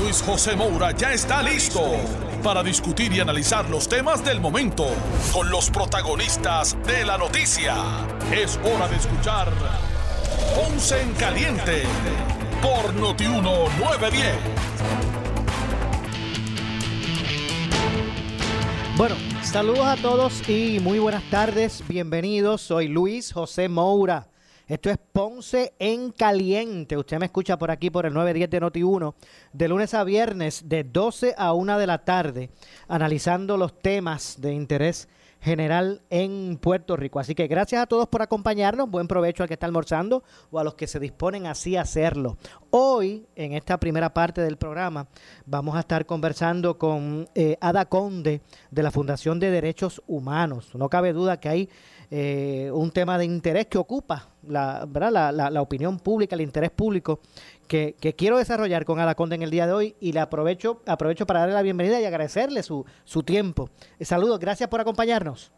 Luis José Moura ya está listo para discutir y analizar los temas del momento con los protagonistas de la noticia. Es hora de escuchar Ponce en Caliente por Notiuno 910. Bueno, saludos a todos y muy buenas tardes. Bienvenidos. Soy Luis José Moura. Esto es Ponce en Caliente. Usted me escucha por aquí por el 910 de Noti1 de lunes a viernes de 12 a 1 de la tarde analizando los temas de interés general en Puerto Rico. Así que gracias a todos por acompañarnos. Buen provecho al que está almorzando o a los que se disponen así a hacerlo. Hoy, en esta primera parte del programa, vamos a estar conversando con eh, Ada Conde de la Fundación de Derechos Humanos. No cabe duda que hay eh, un tema de interés que ocupa la, ¿verdad? La, la, opinión pública, el interés público que, que, quiero desarrollar con Ada Conde en el día de hoy y le aprovecho, aprovecho para darle la bienvenida y agradecerle su, su tiempo. Eh, saludos, gracias por acompañarnos.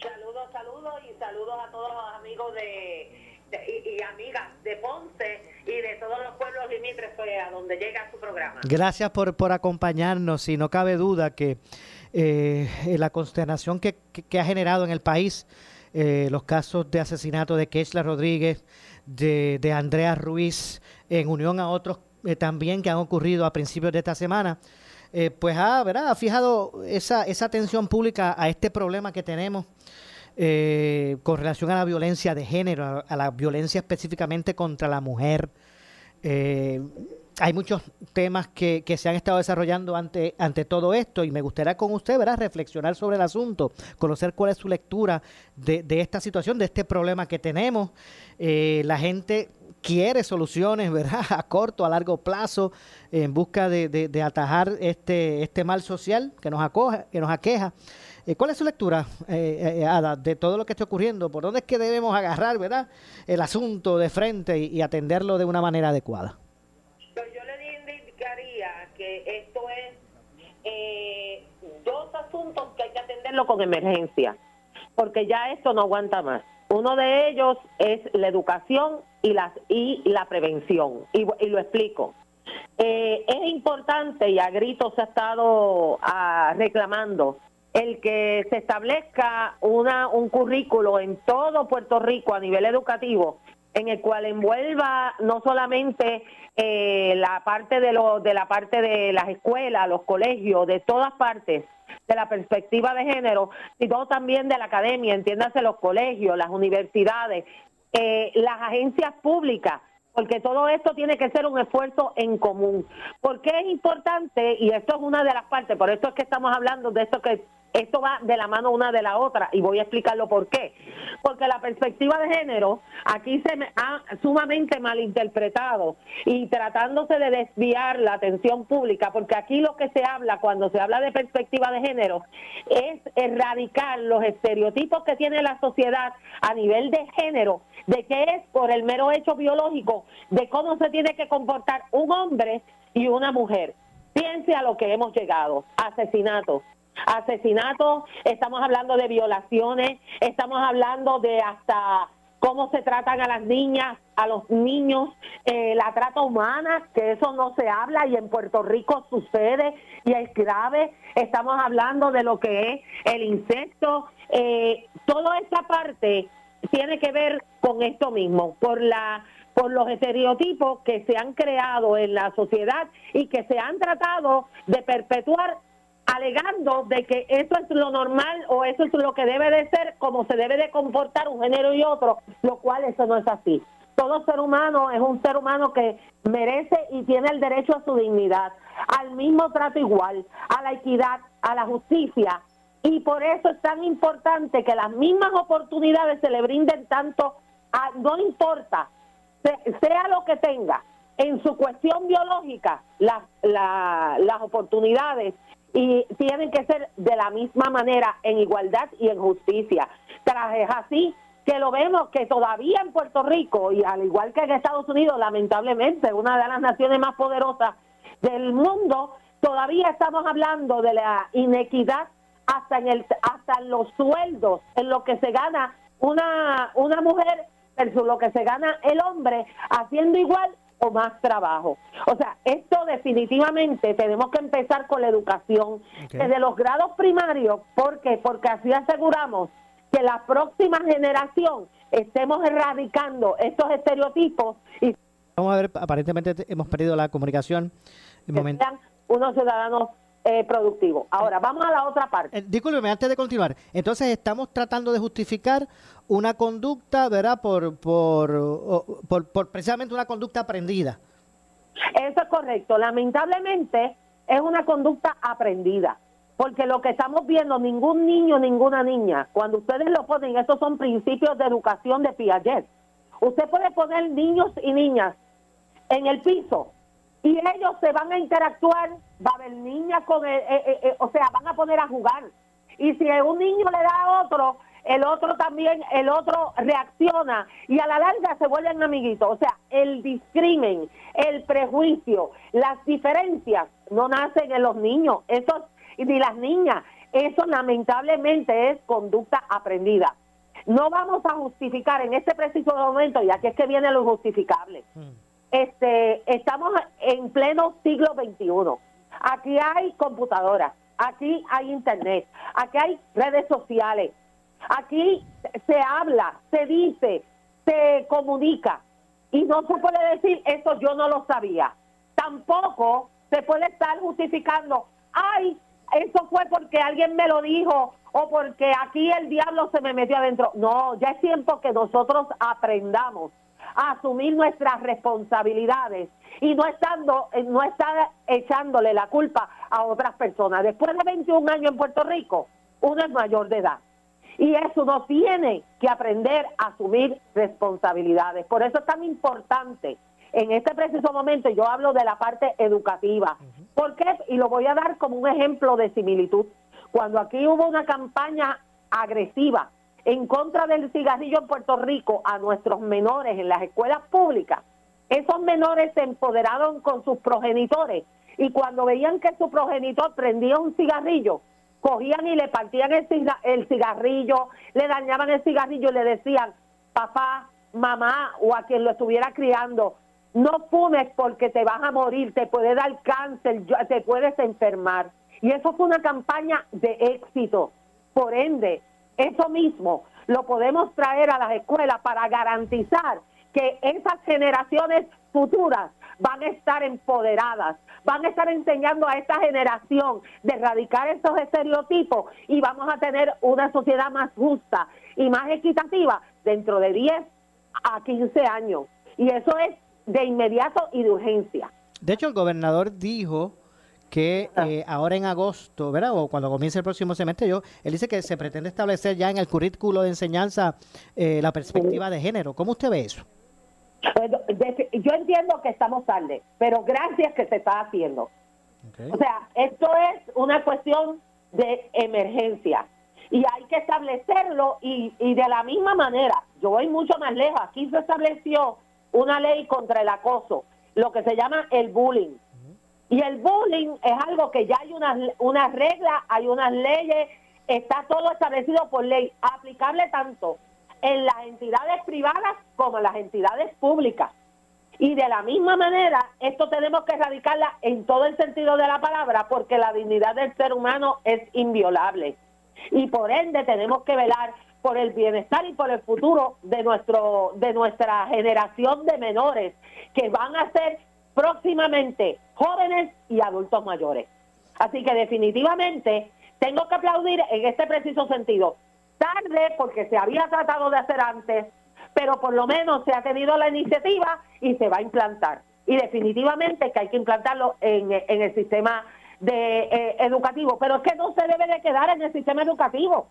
Saludos, saludos y saludos a todos los amigos de, y, y, amigas de Ponce y de todos los pueblos limítrofes a donde llega su programa. Gracias por, por acompañarnos y no cabe duda que eh, la consternación que, que, que ha generado en el país eh, los casos de asesinato de Keishla Rodríguez, de, de Andrea Ruiz, en unión a otros eh, también que han ocurrido a principios de esta semana, eh, pues ha, ¿verdad? ha fijado esa, esa atención pública a este problema que tenemos con relación a la violencia de género, a la violencia específicamente contra la mujer. Eh, hay muchos temas que, se han estado desarrollando ante, ante todo esto y me gustaría con usted ¿verdad? reflexionar sobre el asunto, conocer cuál es su lectura de, esta situación, de este problema que tenemos. Eh, la gente quiere soluciones ¿verdad? a corto, a largo plazo, en busca de, atajar este, este mal social que nos, acoja, que nos aqueja. Eh, ¿Cuál es su lectura, eh, eh, Ada, de todo lo que está ocurriendo? ¿Por dónde es que debemos agarrar ¿verdad? el asunto de frente y atenderlo de una manera adecuada? Esto es eh, dos asuntos que hay que atenderlo con emergencia, porque ya esto no aguanta más. Uno de ellos es la educación y, las, y la prevención, y, lo explico. Eh, es importante, y a gritos se ha estado a, reclamando, el que se establezca una, un currículo en todo Puerto Rico a nivel educativo en el cual envuelva no solamente eh, la parte de lo, de la parte de las escuelas, los colegios, de todas partes de la perspectiva de género, sino también de la academia, entiéndase los colegios, las universidades, eh, las agencias públicas, porque todo esto tiene que ser un esfuerzo en común. ¿Por qué es importante? Y esto es una de las partes, por esto es que estamos hablando de esto que esto va de la mano una de la otra y voy a explicarlo por qué. Porque la perspectiva de género aquí se ha sumamente malinterpretado y tratándose de desviar la atención pública, porque aquí lo que se habla cuando se habla de perspectiva de género es erradicar los estereotipos que tiene la sociedad a nivel de género, de que es por el mero hecho biológico de cómo se tiene que comportar un hombre y una mujer. Piense a lo que hemos llegado, asesinatos, asesinatos, estamos hablando de violaciones, estamos hablando de hasta cómo se tratan a las niñas, a los niños, eh, la trata humana, que eso no se habla y en Puerto Rico sucede y es grave. Estamos hablando de lo que es el insecto. Eh, toda esta parte tiene que ver con esto mismo, por la por los estereotipos que se han creado en la sociedad y que se han tratado de perpetuar alegando de que eso es lo normal o eso es lo que debe de ser, como se debe de comportar un género y otro, lo cual eso no es así. Todo ser humano es un ser humano que merece y tiene el derecho a su dignidad, al mismo trato igual, a la equidad, a la justicia. Y por eso es tan importante que las mismas oportunidades se le brinden tanto, a, no importa, sea lo que tenga, en su cuestión biológica las, las oportunidades y tienen que ser de la misma manera en igualdad y en justicia. Trajes así que lo vemos que todavía en Puerto Rico y al igual que en Estados Unidos, lamentablemente, una de las naciones más poderosas del mundo, todavía estamos hablando de la inequidad hasta en el hasta en los sueldos, en lo que se gana una una mujer versus lo que se gana el hombre haciendo igual o más trabajo. O sea, esto definitivamente tenemos que empezar con la educación desde los grados primarios, porque porque así aseguramos que la próxima generación estemos erradicando estos estereotipos y vamos a ver aparentemente hemos perdido la comunicación. Que sean unos ciudadanos eh, productivos. Ahora, vamos a la otra parte. Eh, discúlpeme, antes de continuar, entonces estamos tratando de justificar una conducta, ¿verdad? Por, por, por, por precisamente una conducta aprendida. Eso es correcto. Lamentablemente es una conducta aprendida. Porque lo que estamos viendo, ningún niño, ninguna niña, cuando ustedes lo ponen, estos son principios de educación de Piaget. Usted puede poner niños y niñas en el piso y ellos se van a interactuar, va a haber niñas con el, eh, eh, o sea, van a poner a jugar. Y si un niño le da a otro, el otro también, el otro reacciona y a la larga se vuelven amiguitos. O sea, el discrimen, el prejuicio, las diferencias no nacen en los niños. Eso ni las niñas. Eso lamentablemente es conducta aprendida. No vamos a justificar en este preciso momento, y aquí es que viene lo injustificable. Mm. Este, estamos en pleno siglo XXI. Aquí hay computadoras, aquí hay internet, aquí hay redes sociales, aquí se habla, se dice, se comunica y no se puede decir eso yo no lo sabía. Tampoco se puede estar justificando, ay, eso fue porque alguien me lo dijo o porque aquí el diablo se me metió adentro. No, ya es tiempo que nosotros aprendamos a asumir nuestras responsabilidades y no estando no estar echándole la culpa a otras personas. Después de 21 años en Puerto Rico, uno es mayor de edad. Y eso no tiene que aprender a asumir responsabilidades. Por eso es tan importante en este preciso momento yo hablo de la parte educativa. ¿Por qué? Y lo voy a dar como un ejemplo de similitud. Cuando aquí hubo una campaña agresiva en contra del cigarrillo en Puerto Rico a nuestros menores en las escuelas públicas, esos menores se empoderaron con sus progenitores y cuando veían que su progenitor prendía un cigarrillo, cogían y le partían el, cigarrillo, le dañaban el cigarrillo y le decían, papá, mamá o a quien lo estuviera criando, no fumes porque te vas a morir, te puede dar cáncer, te puedes enfermar. Y eso fue una campaña de éxito. Por ende, eso mismo lo podemos traer a las escuelas para garantizar que esas generaciones futuras van a estar empoderadas, van a estar enseñando a esta generación de erradicar estos estereotipos y vamos a tener una sociedad más justa y más equitativa dentro de 10 a 15 años. Y eso es de inmediato y de urgencia. De hecho, el gobernador dijo que ah. eh, ahora en agosto, ¿verdad? O cuando comience el próximo semestre, yo, él dice que se pretende establecer ya en el currículo de enseñanza eh, la perspectiva de género. ¿Cómo usted ve eso? yo entiendo que estamos tarde, pero gracias que se está haciendo. O sea, esto es una cuestión de emergencia y hay que establecerlo y, y de la misma manera, yo voy mucho más lejos, aquí se estableció una ley contra el acoso, lo que se llama el bullying. Y el bullying es algo que ya hay unas una reglas, hay unas leyes, está todo establecido por ley, aplicable tanto en las entidades privadas como en las entidades públicas. Y de la misma manera, esto tenemos que erradicarla en todo el sentido de la palabra, porque la dignidad del ser humano es inviolable. Y por ende tenemos que velar por el bienestar y por el futuro de nuestro de nuestra generación de menores que van a ser próximamente jóvenes y adultos mayores. Así que definitivamente tengo que aplaudir en este preciso sentido. Tarde porque se había tratado de hacer antes, pero por lo menos se ha tenido la iniciativa y se va a implantar. Y definitivamente que hay que implantarlo en, el sistema de, eh, educativo, pero es que no se debe de quedar en el sistema educativo.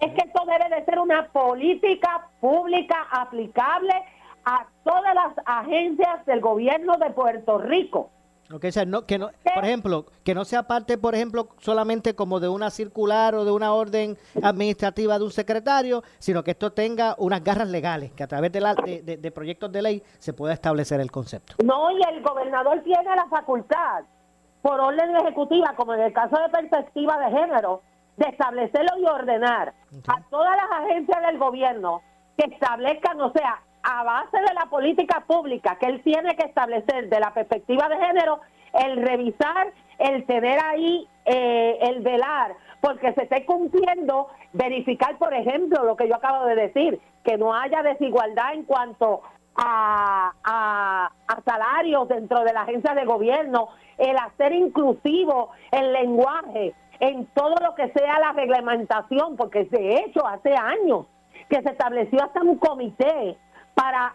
Es que esto debe de ser una política pública aplicable a todas las agencias del gobierno de Puerto Rico. Okay, o sea, no, que no, por ejemplo, que no sea parte, por ejemplo, solamente como de una circular o de una orden administrativa de un secretario, sino que esto tenga unas garras legales, que a través de, la, de, de proyectos de ley se pueda establecer el concepto. No, y el gobernador tiene la facultad, por orden ejecutiva, como en el caso de perspectiva de género, de establecerlo y ordenar a todas las agencias del gobierno que establezcan, o sea, a base de la política pública que él tiene que establecer de la perspectiva de género, el revisar, el tener ahí, eh, el velar, porque se esté cumpliendo, verificar, por ejemplo, lo que yo acabo de decir, que no haya desigualdad en cuanto a, a, a salarios dentro de la agencia de gobierno, el hacer inclusivo el lenguaje en todo lo que sea la reglamentación, porque de hecho hace años que se estableció hasta un comité para,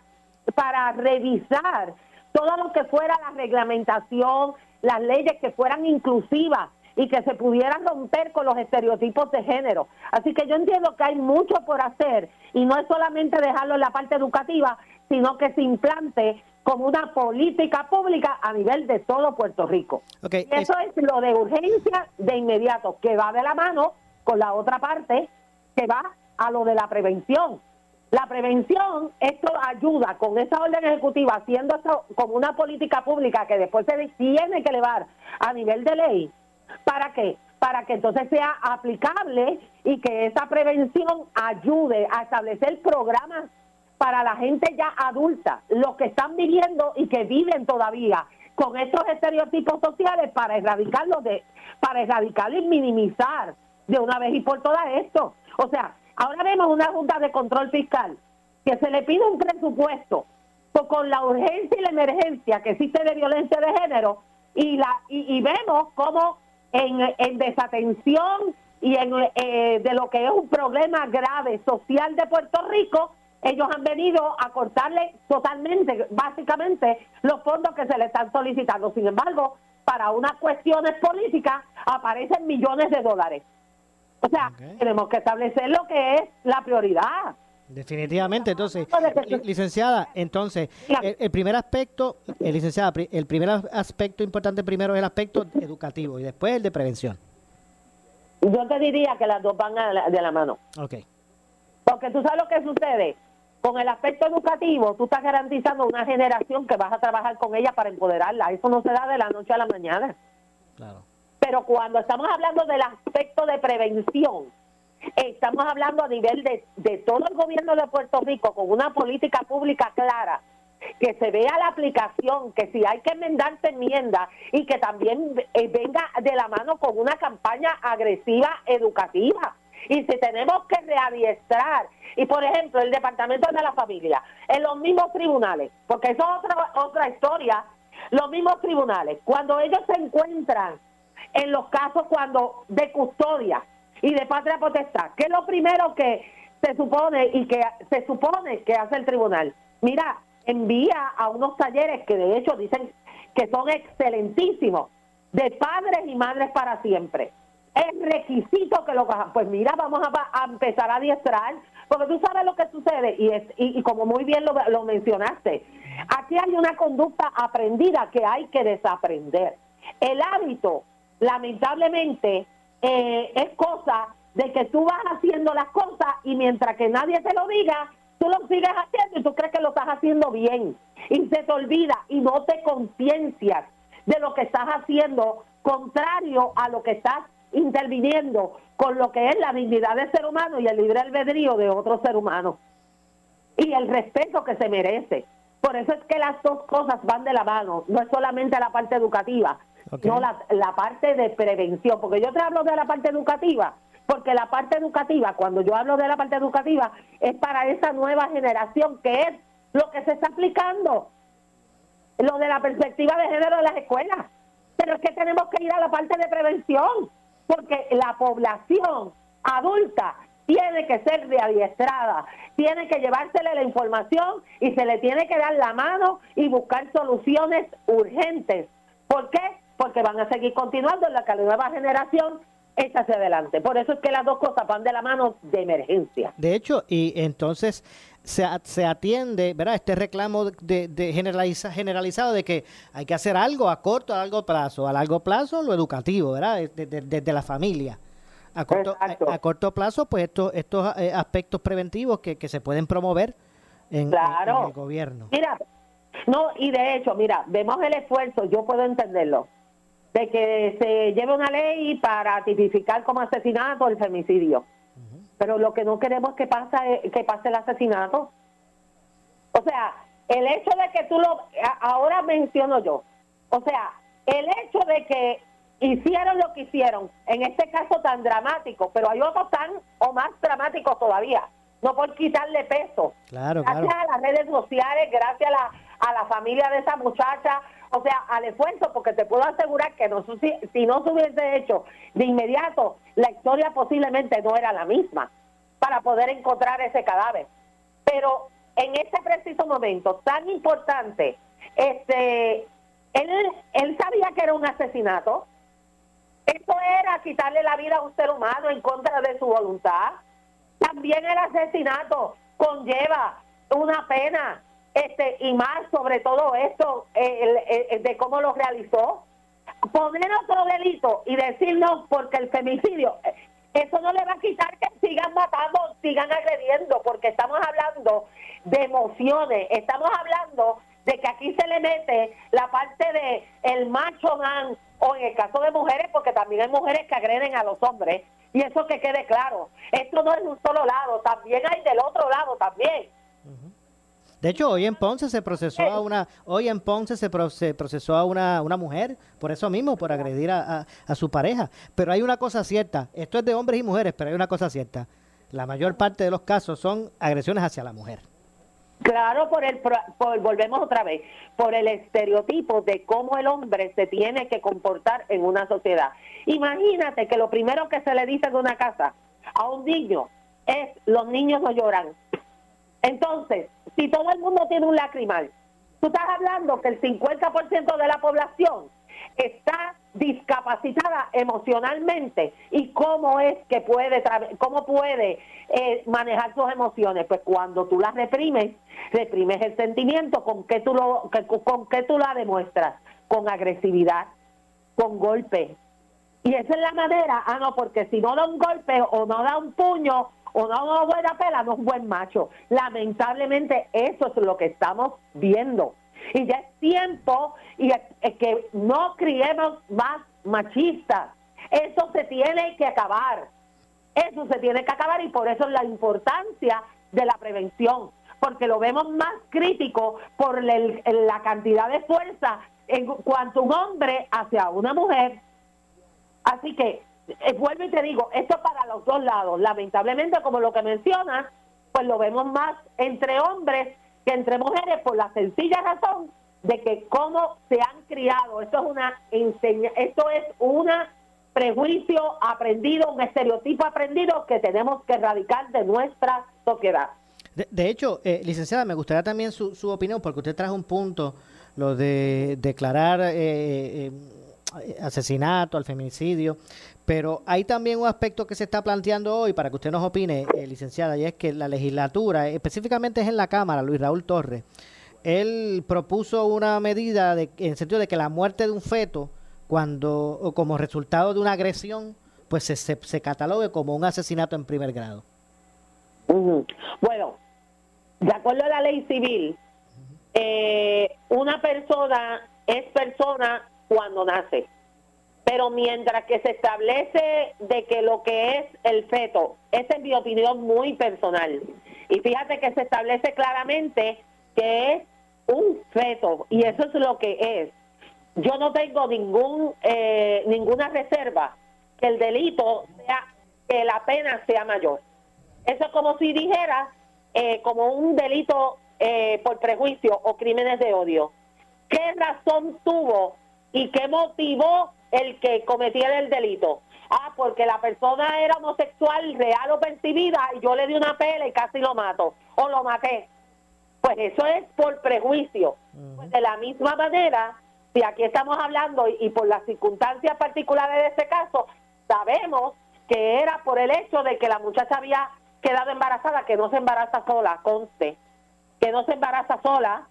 para revisar todo lo que fuera la reglamentación, las leyes que fueran inclusivas y que se pudieran romper con los estereotipos de género. Así que yo entiendo que hay mucho por hacer y no es solamente dejarlo en la parte educativa, sino que se implante como una política pública a nivel de todo Puerto Rico. eso es... lo de urgencia de inmediato, que va de la mano con la otra parte, que va a lo de la prevención. La prevención, esto ayuda con esa orden ejecutiva, haciendo eso como una política pública que después se tiene que elevar a nivel de ley. ¿Para qué? Para que entonces sea aplicable y que esa prevención ayude a establecer programas para la gente ya adulta, los que están viviendo y que viven todavía con estos estereotipos sociales para erradicarlos de, para erradicar y minimizar de una vez y por todas esto. O sea, Ahora vemos una Junta de Control Fiscal que se le pide un presupuesto con la urgencia y la emergencia que existe de violencia de género y, la, y, vemos cómo en, desatención y en, eh, de lo que es un problema grave social de Puerto Rico, ellos han venido a cortarle totalmente, básicamente, los fondos que se le están solicitando. Sin embargo, para unas cuestiones políticas aparecen millones de dólares. O sea, tenemos que establecer lo que es la prioridad. Definitivamente, entonces, licenciada, entonces, el, primer aspecto, el eh, licenciada, el primer aspecto importante primero es el aspecto educativo y después el de prevención. Yo te diría que las dos van de la mano. Ok. Porque tú sabes lo que sucede. Con el aspecto educativo, tú estás garantizando una generación que vas a trabajar con ella para empoderarla. Eso no se da de la noche a la mañana. Claro. Pero cuando estamos hablando del aspecto de prevención, estamos hablando a nivel de, todo el gobierno de Puerto Rico con una política pública clara que se vea la aplicación, que si hay que enmendar, se enmienda y que también eh, venga de la mano con una campaña agresiva educativa. Y si tenemos que readiestrar, y por ejemplo, el Departamento de la Familia, en los mismos tribunales, porque eso es otra, otra historia, los mismos tribunales, cuando ellos se encuentran en los casos cuando de custodia y de patria potestad, que es lo primero que se supone y que se supone que hace el tribunal. Mira, envía a unos talleres que de hecho dicen que son excelentísimos, de padres y madres para siempre. Es requisito que lo. Pues mira, vamos a, empezar a adiestrar, porque tú sabes lo que sucede, y, es, y, como muy bien lo mencionaste, aquí hay una conducta aprendida que hay que desaprender. El hábito lamentablemente eh, es cosa de que tú vas haciendo las cosas y mientras que nadie te lo diga, tú lo sigues haciendo y tú crees que lo estás haciendo bien. Y se te olvida y no te conciencias de lo que estás haciendo contrario a lo que estás interviniendo con lo que es la dignidad del ser humano y el libre albedrío de otro ser humano. Y el respeto que se merece. Por eso es que las dos cosas van de la mano, no es solamente la parte educativa, no la, la parte de prevención, porque yo te hablo de la parte educativa, porque la parte educativa, cuando yo hablo de la parte educativa, es para esa nueva generación, que es lo que se está aplicando, lo de la perspectiva de género de las escuelas. Pero es que tenemos que ir a la parte de prevención, porque la población adulta tiene que ser readiestrada, tiene que llevársele la información y se le tiene que dar la mano y buscar soluciones urgentes. ¿Por qué? Porque van a seguir continuando en la que la nueva generación echa hacia adelante. Por eso es que las dos cosas van de la mano de emergencia. De hecho, y entonces se, se atiende, ¿verdad? Este reclamo de, de generaliza, generalizado de que hay que hacer algo a corto, a largo plazo. A largo plazo, lo educativo, ¿verdad? Desde, desde la familia. A corto, a, corto plazo, pues estos, estos eh, aspectos preventivos que, que se pueden promover en, claro. el gobierno. Mira, no, y de hecho, mira, vemos el esfuerzo, yo puedo entenderlo, de que se lleve una ley para tipificar como asesinato el femicidio. Pero lo que no queremos es que pase, que pase el asesinato. O sea, el hecho de que tú lo, ahora menciono yo, o sea, el hecho de que hicieron lo que hicieron, en este caso tan dramático, pero hay otros tan o más dramáticos todavía, no por quitarle peso. Claro, gracias a las redes sociales, gracias a la, a la familia de esa muchacha, o sea, al esfuerzo, porque te puedo asegurar que no, si, no se hubiese hecho de inmediato, la historia posiblemente no era la misma para poder encontrar ese cadáver. Pero en este preciso momento tan importante, este, él, él sabía que era un asesinato. Esto era quitarle la vida a un ser humano en contra de su voluntad. También el asesinato conlleva una pena este y más sobre todo esto de cómo lo realizó poner otro delito y decirnos porque el femicidio eso no le va a quitar que sigan matando sigan agrediendo porque estamos hablando de emociones estamos hablando de que aquí se le mete la parte de el macho man o en el caso de mujeres porque también hay mujeres que agreden a los hombres y eso que quede claro esto no es de un solo lado también hay del otro lado también de hecho, hoy en Ponce se procesó a una, hoy en Ponce se, procesó a una, una, mujer por eso mismo, por agredir a, su pareja. Pero hay una cosa cierta, esto es de hombres y mujeres, pero hay una cosa cierta. La mayor parte de los casos son agresiones hacia la mujer. Claro, por el, por, volvemos otra vez, por el estereotipo de cómo el hombre se tiene que comportar en una sociedad. Imagínate que lo primero que se le dice de una casa a un niño es los niños no lloran. Entonces, si todo el mundo tiene un lacrimal, tú estás hablando que el 50% de la población está discapacitada emocionalmente. Y cómo es que puede cómo puede eh, manejar sus emociones pues cuando tú las reprimes reprimes el sentimiento con qué tú lo con qué tú la demuestras con agresividad con golpe. Y esa es la manera ah no porque si no da un golpe o no da un puño o no una buena pela, no es buen macho. Lamentablemente eso es lo que estamos viendo. Y ya es tiempo y que no criemos más machistas. Eso se tiene que acabar. Eso se tiene que acabar y por eso es la importancia de la prevención, porque lo vemos más crítico por la cantidad de fuerza en cuanto un hombre hacia una mujer. Así que eh, vuelvo y te digo, esto para los dos lados. Lamentablemente, como lo que mencionas, pues lo vemos más entre hombres que entre mujeres por la sencilla razón de que cómo se han criado. Esto es una enseña, esto es un prejuicio aprendido, un estereotipo aprendido que tenemos que erradicar de nuestra sociedad. De, hecho, eh, licenciada, me gustaría también su, su opinión, porque usted trajo un punto, lo de declarar eh, asesinato, al feminicidio. Pero hay también un aspecto que se está planteando hoy para que usted nos opine, eh, licenciada, y es que la legislatura, específicamente es en la Cámara, Luis Raúl Torres, él propuso una medida de, en el sentido de que la muerte de un feto, cuando o como resultado de una agresión, pues se, se, catalogue como un asesinato en primer grado. Bueno, de acuerdo a la ley civil, eh, una persona es persona cuando nace. Pero mientras que se establece de que lo que es el feto, esa es mi opinión muy personal. Y fíjate que se establece claramente que es un feto y eso es lo que es. Yo no tengo ningún eh, ninguna reserva que el delito sea que la pena sea mayor. Eso es como si dijera eh, como un delito eh, por prejuicio o crímenes de odio. ¿Qué razón tuvo y qué motivó el que cometiera el delito. Ah, porque la persona era homosexual, real o percibida, y yo le di una pela y casi lo mato, o lo maté. Pues eso es por prejuicio. Pues de la misma manera, si aquí estamos hablando y, por las circunstancias particulares de este caso, sabemos que era por el hecho de que la muchacha había quedado embarazada, que no se embaraza sola, conste, que no se embaraza sola,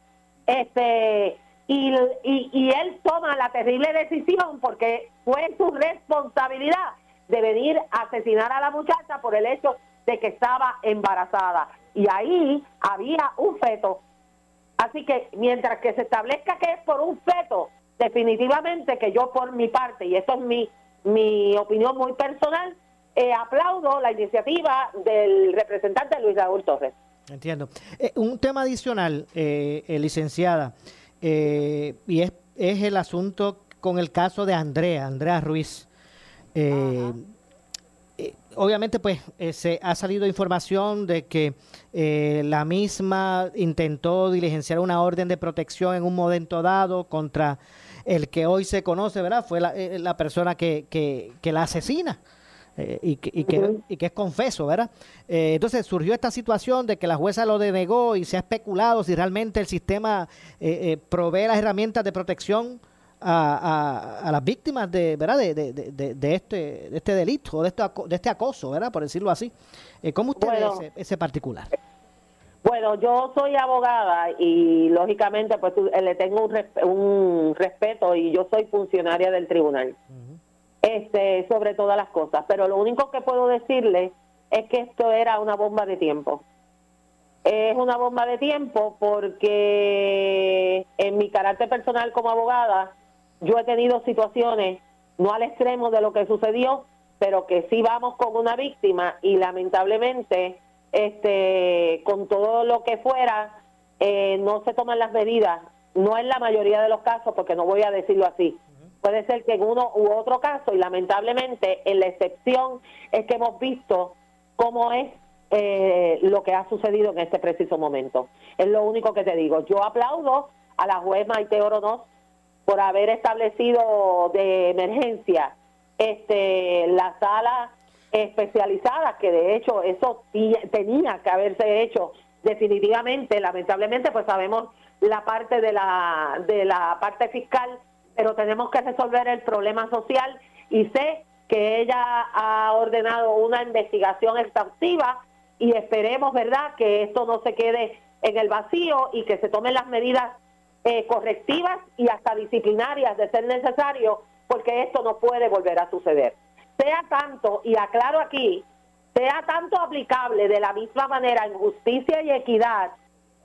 este y, y, él toma la terrible decisión porque fue su responsabilidad de venir a asesinar a la muchacha por el hecho de que estaba embarazada. Y ahí había un feto. Así que mientras que se establezca que es por un feto, definitivamente que yo por mi parte, y esto es mi, mi opinión muy personal, eh, aplaudo la iniciativa del representante Luis Raúl Torres. Entiendo. Eh, un tema adicional, eh, licenciada, y es, es el asunto con el caso de Andrea, Andrea Ruiz. obviamente, pues se ha salido información de que la misma intentó diligenciar una orden de protección en un momento dado contra el que hoy se conoce, ¿verdad? Fue la, la persona que, que, que la asesina. Eh, y, que, y, que, y, que, es confeso, ¿verdad? Eh, entonces surgió esta situación de que la jueza lo denegó y se ha especulado si realmente el sistema eh, provee las herramientas de protección a, a, las víctimas de, ¿verdad? De, de, de, este, de este delito, de este, de este acoso, ¿verdad? Por decirlo así. ¿Cómo usted ve ese, particular? Bueno, yo soy abogada y lógicamente pues le tengo un, un respeto y yo soy funcionaria del tribunal este, sobre todas las cosas. Pero lo único que puedo decirle es que esto era una bomba de tiempo. Es una bomba de tiempo porque en mi carácter personal como abogada, yo he tenido situaciones, no al extremo de lo que sucedió, pero que sí vamos con una víctima y lamentablemente, este, con todo lo que fuera, eh, no se toman las medidas, no en la mayoría de los casos, porque no voy a decirlo así, Puede ser que en uno u otro caso, y lamentablemente en la excepción es que hemos visto cómo es eh, lo que ha sucedido en este preciso momento. Es lo único que te digo. Yo aplaudo a la juez Maite Oronos por haber establecido de emergencia este la sala especializada, que de hecho eso tenía que haberse hecho definitivamente, lamentablemente pues sabemos la parte de la de la parte fiscal pero tenemos que resolver el problema social y sé que ella ha ordenado una investigación exhaustiva y esperemos, ¿verdad?, que esto no se quede en el vacío y que se tomen las medidas eh, correctivas y hasta disciplinarias de ser necesario, porque esto no puede volver a suceder. Sea tanto, y aclaro aquí, sea tanto aplicable de la misma manera en justicia y equidad,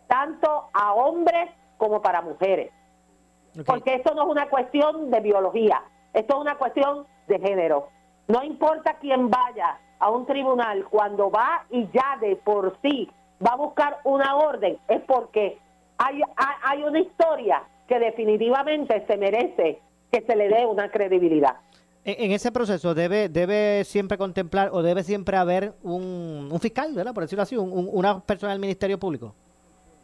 tanto a hombres como para mujeres. Porque esto no es una cuestión de biología, esto es una cuestión de género. No importa quién vaya a un tribunal, cuando va y ya de por sí va a buscar una orden, es porque hay, hay una historia que definitivamente se merece que se le dé una credibilidad. En, ese proceso debe debe siempre contemplar o debe siempre haber un, fiscal, ¿verdad? Por decirlo así, una persona del Ministerio Público.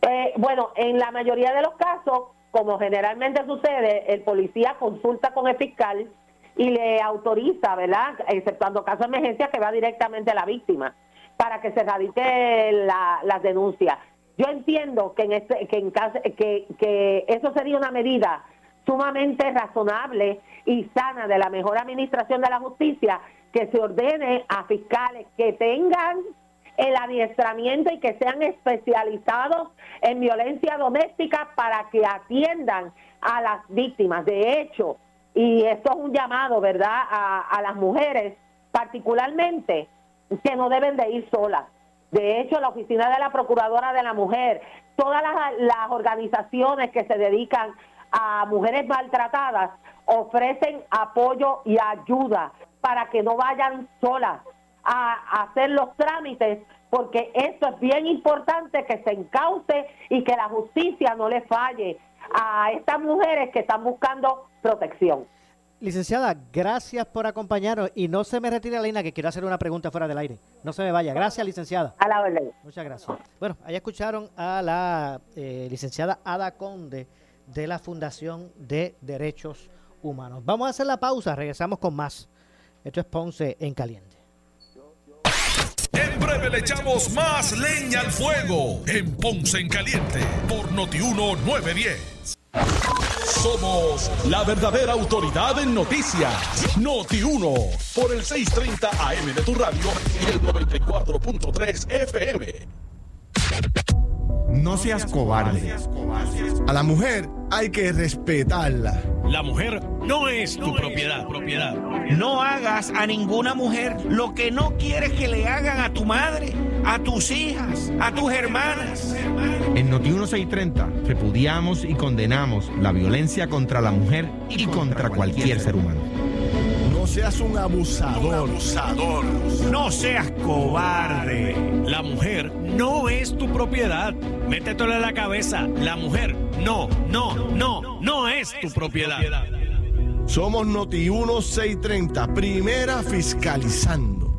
Eh, bueno, en la mayoría de los casos como generalmente sucede, el policía consulta con el fiscal y le autoriza, ¿verdad? Exceptuando caso de emergencia, que va directamente a la víctima para que se radique la, las denuncias. Yo entiendo que en este, que, en caso, que, que eso sería una medida sumamente razonable y sana de la mejor administración de la justicia que se ordene a fiscales que tengan el adiestramiento y que sean especializados en violencia doméstica para que atiendan a las víctimas. De hecho, y esto es un llamado, ¿verdad?, a, las mujeres particularmente que no deben de ir solas. De hecho, la Oficina de la Procuradora de la Mujer, todas las, las organizaciones que se dedican a mujeres maltratadas ofrecen apoyo y ayuda para que no vayan solas, a, hacer los trámites porque esto es bien importante que se encauce y que la justicia no le falle a estas mujeres que están buscando protección. Licenciada, gracias por acompañarnos y no se me retire la línea que quiero hacer una pregunta fuera del aire. No se me vaya. Gracias, licenciada. A la orden. Muchas gracias. Bueno, allá escucharon a la eh, licenciada Ada Conde de la Fundación de Derechos Humanos. Vamos a hacer la pausa, regresamos con más. Esto es Ponce en Caliente. Le echamos más leña al fuego en Ponce en Caliente por Notiuno 910. Somos la verdadera autoridad en noticias. Noti 1 por el 630 AM de tu radio y el 94.3 FM. No seas cobarde. A la mujer hay que respetarla. La mujer no es tu propiedad, propiedad. No hagas a ninguna mujer lo que no quieres que le hagan a tu madre, a tus hijas, a tus hermanas. En Noti 1630 repudiamos y condenamos la violencia contra la mujer y contra cualquier ser humano. No seas un abusador. abusador. No seas cobarde. La mujer no es tu propiedad. Métetelo en la cabeza. La mujer no, no, no, no es tu propiedad. Somos Noti 1630, primera fiscalizando.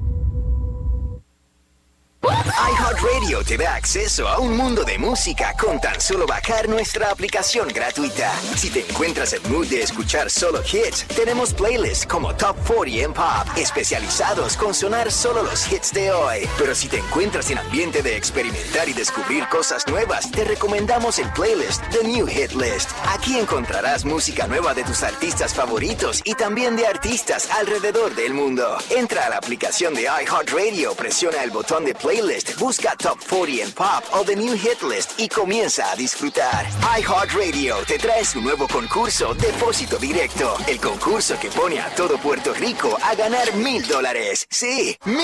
iHeartRadio te da acceso a un mundo de música con tan solo bajar nuestra aplicación gratuita. Si te encuentras en mood de escuchar solo hits, tenemos playlists como Top 40 en Pop, especializados con sonar solo los hits de hoy. Pero si te encuentras en ambiente de experimentar y descubrir cosas nuevas, te recomendamos el playlist The New Hit List. Aquí encontrarás música nueva de tus artistas favoritos y también de artistas alrededor del mundo. Entra a la aplicación de iHeartRadio, presiona el botón de playlist, busca Top 40 en Pop o The New Hit List y comienza a disfrutar. iHeartRadio te trae su nuevo concurso Depósito Directo, el concurso que pone a todo Puerto Rico a ganar mil dólares. Sí, mil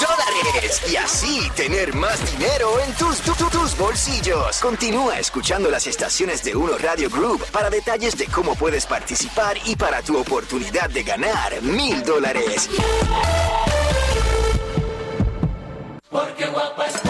dólares. Y así tener más dinero en tus, tu- tu- tus bolsillos. Continúa escuchando las estaciones de Uno Radio Group para detalles de cómo puedes participar y para tu oportunidad de ganar mil dólares. Porque guapa es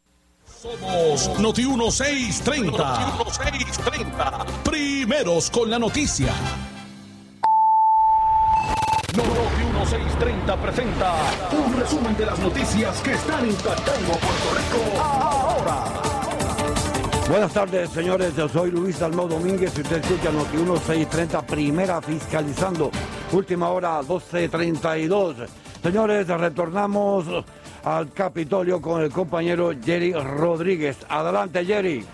Somos Noti 1630. Noti 1630. Primeros con la noticia. Noti 1630 presenta un resumen de las noticias que están impactando a Puerto Rico ahora. Buenas tardes, señores. Yo soy Luis Almo Domínguez y usted escucha Noti 1630, primera fiscalizando. Última hora, 12.32. Señores, retornamos al Capitolio con el compañero Jerry Rodríguez. Adelante, Jerry.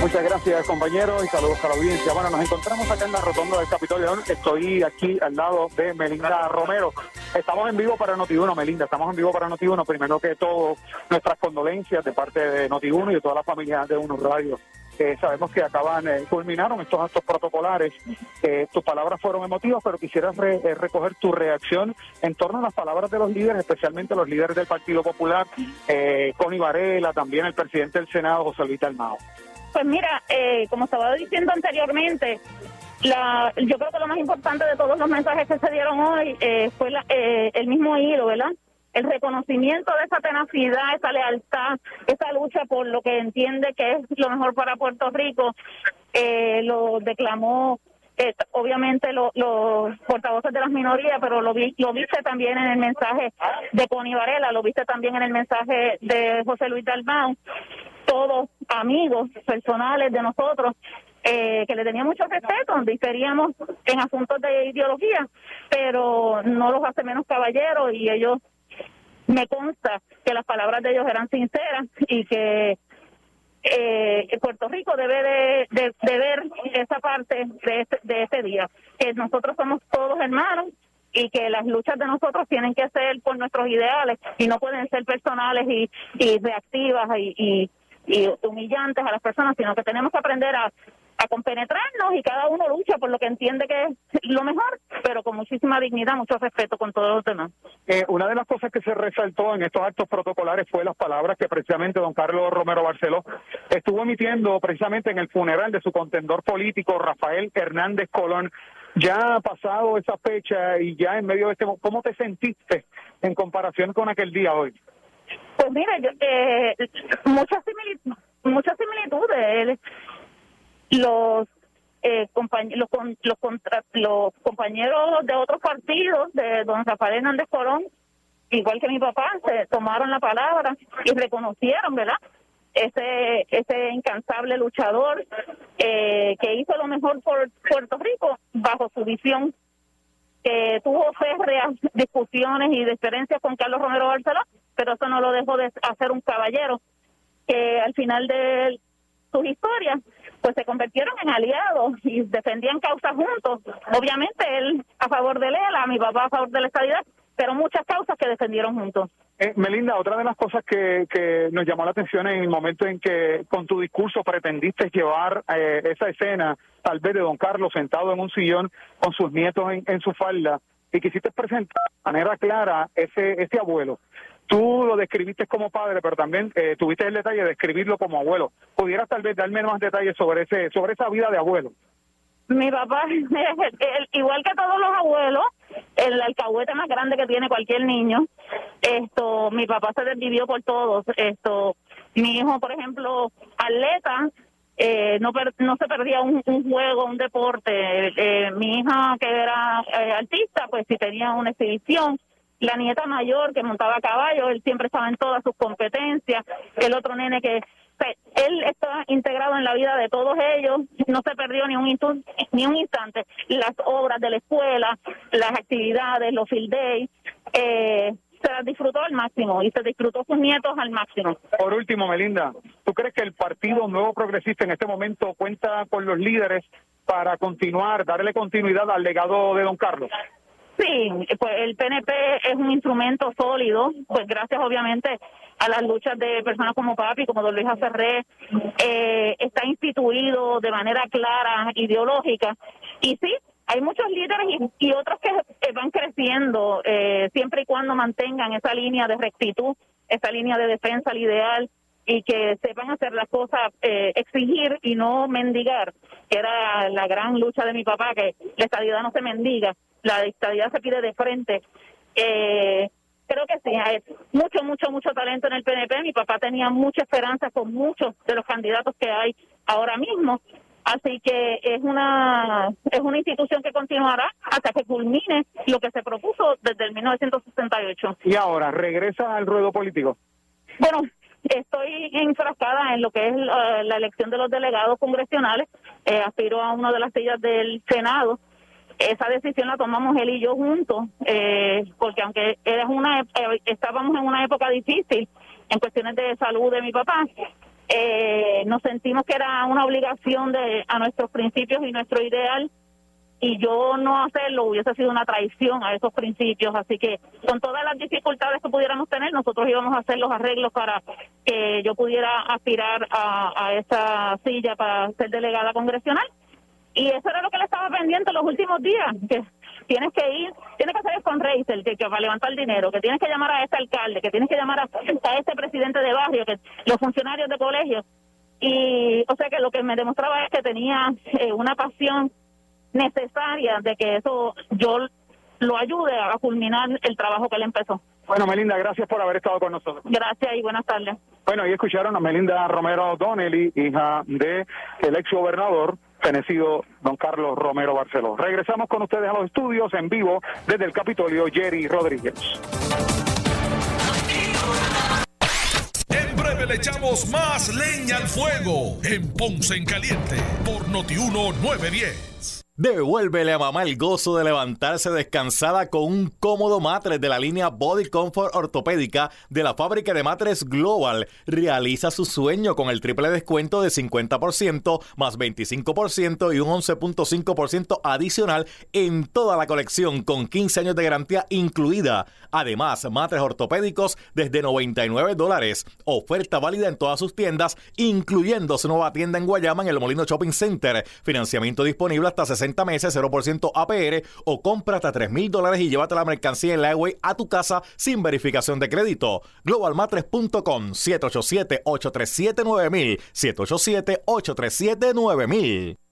Muchas gracias, compañeros, y saludos a la audiencia. Bueno, nos encontramos acá en la rotonda del Capitolio. Estoy aquí al lado de Melinda Romero. Estamos en vivo para Noti1, Melinda. Estamos en vivo para Noti1. Primero que todo, nuestras condolencias de parte de Noti1 y de toda la familia de Uno Radio. Eh, sabemos que acaban, eh, culminaron estos actos protocolares. Eh, tus palabras fueron emotivas, pero quisiera re- eh, recoger tu reacción en torno a las palabras de los líderes, especialmente los líderes del Partido Popular, Connie Varela, también el presidente del Senado, José Luis Dalmao. Pues mira, como estaba diciendo anteriormente, la, yo creo que lo más importante de todos los mensajes que se dieron hoy fue la- el mismo hilo, ¿verdad? El reconocimiento de esa tenacidad, esa lealtad, esa lucha por lo que entiende que es lo mejor para Puerto Rico, eh, lo declamó eh, obviamente lo- los portavoces de las minorías, pero lo viste también en el mensaje de Connie Varela, lo viste también en el mensaje de José Luis Dalmau, todos amigos personales de nosotros, eh, que le tenía mucho respeto, diferíamos en asuntos de ideología, pero no los hace menos caballeros y ellos, me consta que las palabras de ellos eran sinceras y que eh, Puerto Rico debe de, de- ver esa parte de este, de este día, que nosotros somos todos hermanos y que las luchas de nosotros tienen que ser por nuestros ideales y no pueden ser personales y, y reactivas y, y, y humillantes a las personas, sino que tenemos que aprender a, a compenetrarnos y cada uno lucha por lo que entiende que es lo mejor, pero con muchísima dignidad, mucho respeto con todos los demás. Eh, una de las cosas que se resaltó en estos actos protocolares fue las palabras que precisamente don Carlos Romero Barceló estuvo emitiendo precisamente en el funeral de su contendor político Rafael Hernández Colón. Ya ha pasado esa fecha y ya en medio de este, ¿cómo te sentiste en comparación con aquel día hoy? Pues mira, yo, eh, muchas, simili- muchas similitudes. Los, eh, los, los, contra- los compañeros de otros partidos, de don Rafael Hernández Colón, igual que mi papá, se tomaron la palabra y reconocieron, ¿verdad? Ese, ese incansable luchador eh, que hizo lo mejor por Puerto Rico bajo su visión que tuvo férreas discusiones y diferencias con Carlos Romero Barceló, pero eso no lo dejó de hacer un caballero que al final de sus historias pues se convirtieron en aliados y defendían causas juntos. Obviamente él a favor de Lela, mi papá a favor de la estabilidad, pero muchas causas que defendieron juntos. Eh, Melinda, otra de las cosas que, que nos llamó la atención en el momento en que con tu discurso pretendiste llevar eh, esa escena, tal vez de don Carlos sentado en un sillón con sus nietos en, en su falda, y quisiste presentar de manera clara ese, ese abuelo. Tú lo describiste como padre, pero también eh, tuviste el detalle de describirlo como abuelo. ¿Pudieras tal vez darme más detalles sobre ese sobre esa vida de abuelo? Mi papá, igual que todos los abuelos, el alcahuete más grande que tiene cualquier niño. Esto, mi papá se desvivió por todos. Esto, mi hijo, por ejemplo, atleta, eh, no per- no se perdía un, un juego, un deporte. Eh, mi hija que era eh, artista, pues si tenía una exhibición. La nieta mayor que montaba a caballo, él siempre estaba en todas sus competencias. El otro nene que él está integrado en la vida de todos ellos, no se perdió ni un, instu- ni un instante. Las obras de la escuela, las actividades, los field days, eh, se las disfrutó al máximo y se disfrutó sus nietos al máximo. Por último, Melinda, ¿tú crees que el Partido Nuevo Progresista en este momento cuenta con los líderes para continuar, darle continuidad al legado de don Carlos? Sí, pues el PNP es un instrumento sólido, pues gracias obviamente a las luchas de personas como Papi, como Don Luis Aferré, eh, está instituido de manera clara, ideológica, y sí, hay muchos líderes y, y otros que eh, van creciendo eh, siempre y cuando mantengan esa línea de rectitud, esa línea de defensa al ideal y que sepan hacer las cosas, eh, exigir y no mendigar, que era la gran lucha de mi papá, que la estabilidad no se mendiga, la estabilidad se pide de frente. Eh, creo que sí, hay mucho, mucho, mucho talento en el PNP. Mi papá tenía mucha esperanza con muchos de los candidatos que hay ahora mismo. Así que es una es una institución que continuará hasta que culmine lo que se propuso desde el 1968. Y ahora, ¿regresa al ruedo político? Bueno, estoy enfrascada en lo que es la elección de los delegados congresionales. Eh, aspiro a una de las sillas del Senado. Esa decisión la tomamos él y yo juntos, eh, porque aunque era una, eh, estábamos en una época difícil en cuestiones de salud de mi papá, eh, nos sentimos que era una obligación de a nuestros principios y nuestro ideal y yo no hacerlo hubiese sido una traición a esos principios. Así que con todas las dificultades que pudiéramos tener, nosotros íbamos a hacer los arreglos para que yo pudiera aspirar a, esa silla para ser delegada congresional. Y eso era lo que le estaba pendiente los últimos días, que tienes que ir, tienes que hacer el fundraiser, que, que para levantar dinero, que tienes que llamar a este alcalde, que tienes que llamar a, a este presidente de barrio, que los funcionarios de colegio. Y, o sea que lo que me demostraba es que tenía eh, una pasión necesaria de que eso yo lo ayude a culminar el trabajo que él empezó. Bueno, Melinda, gracias por haber estado con nosotros. Gracias y buenas tardes. Bueno, ahí escucharon a Melinda Romero Donnelly, hija de el ex gobernador fenecido don Carlos Romero Barceló. Regresamos con ustedes a los estudios en vivo desde el Capitolio, Jerry Rodríguez. En breve le echamos más leña al fuego en Ponce en Caliente por Notiuno 910. Devuélvele a mamá el gozo de levantarse descansada con un cómodo matres de la línea Body Comfort Ortopédica de la fábrica de matres Global. Realiza su sueño con el triple descuento de 50% más 25% y un 11.5% adicional en toda la colección con 15 años de garantía incluida. Además, matres ortopédicos desde 99 dólares. Oferta válida en todas sus tiendas, incluyendo su nueva tienda en Guayama en el Molino Shopping Center. Financiamiento disponible hasta 60 meses, 0% APR o compra hasta 3 mil dólares y llévate la mercancía en la a tu casa sin verificación de crédito. Globalmatres.com 787-837-9000 787-837-9000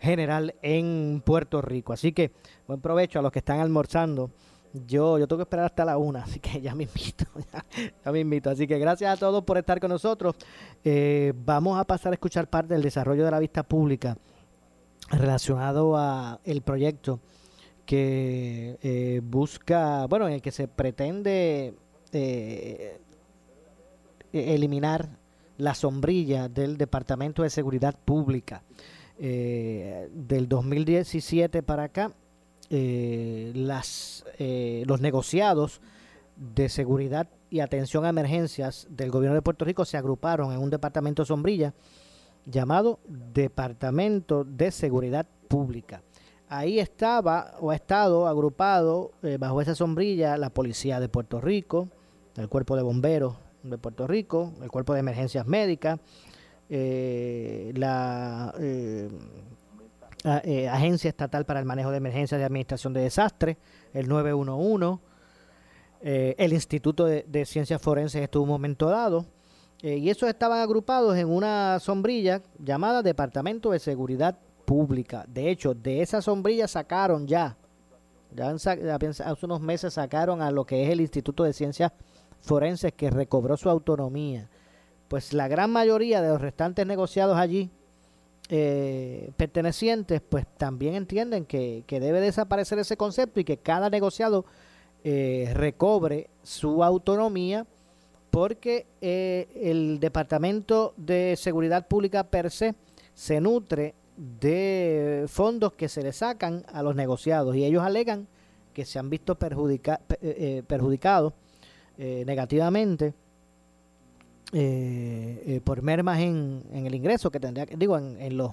general en Puerto Rico. Así que buen provecho a los que están almorzando. Yo, yo tengo que esperar hasta la una, así que ya me invito, ya, me invito. Así que gracias a todos por estar con nosotros. Eh, vamos a pasar a escuchar parte del desarrollo de la vista pública relacionado a el proyecto que eh, busca, bueno, en el que se pretende eh, eliminar la sombrilla del Departamento de Seguridad Pública. Eh, del 2017 para acá, eh, las, eh, los negociados de seguridad y atención a emergencias del gobierno de Puerto Rico se agruparon en un departamento sombrilla llamado Departamento de Seguridad Pública. Ahí estaba o ha estado agrupado bajo esa sombrilla la Policía de Puerto Rico, el Cuerpo de Bomberos de Puerto Rico, el Cuerpo de Emergencias Médicas, eh, la eh, eh, Agencia Estatal para el Manejo de Emergencias y Administración de Desastres, el 911, el Instituto de, de, Ciencias Forenses estuvo un momento dado, y esos estaban agrupados en una sombrilla llamada Departamento de Seguridad Pública. De hecho, de esa sombrilla sacaron ya, ya hace unos meses sacaron a lo que es el Instituto de Ciencias Forenses que recobró su autonomía pues la gran mayoría de los restantes negociados allí eh, pertenecientes, pues también entienden que, debe desaparecer ese concepto y que cada negociado eh, recobre su autonomía porque eh, el Departamento de Seguridad Pública per se se nutre de fondos que se le sacan a los negociados y ellos alegan que se han visto perjudicados negativamente eh, eh, por mermas en, en, el ingreso que tendría que, digo, en, los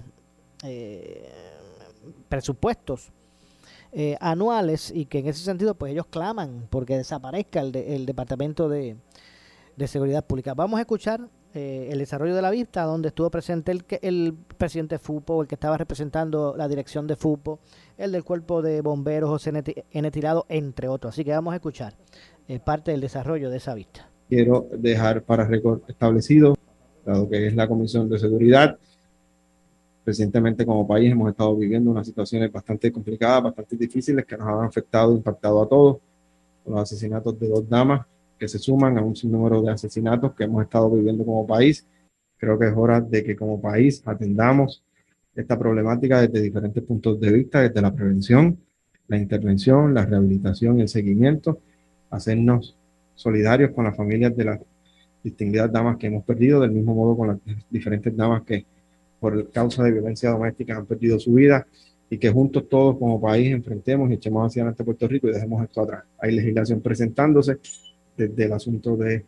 eh, presupuestos eh, anuales y que en ese sentido pues ellos claman porque desaparezca el, el Departamento de, de, Seguridad Pública. Vamos a escuchar eh, el desarrollo de la vista, donde estuvo presente el, el presidente de FUPO, el que estaba representando la dirección de FUPO, el del cuerpo de bomberos, José N. Ti- N. Tirado, entre otros. Así que vamos a escuchar parte del desarrollo de esa vista. Quiero dejar para récord establecido, dado que es la Comisión de Seguridad. Recientemente como país hemos estado viviendo unas situaciones bastante complicadas, bastante difíciles que nos han afectado, impactado a todos, con los asesinatos de dos damas que se suman a un sinnúmero de asesinatos que hemos estado viviendo como país. Creo que es hora de que como país atendamos esta problemática desde diferentes puntos de vista, desde la prevención, la intervención, la rehabilitación el seguimiento, hacernos solidarios con las familias de las distinguidas damas que hemos perdido, del mismo modo con las diferentes damas que por causa de violencia doméstica han perdido su vida y que juntos todos como país enfrentemos y echemos hacia adelante Puerto Rico y dejemos esto atrás. Hay legislación presentándose desde el asunto de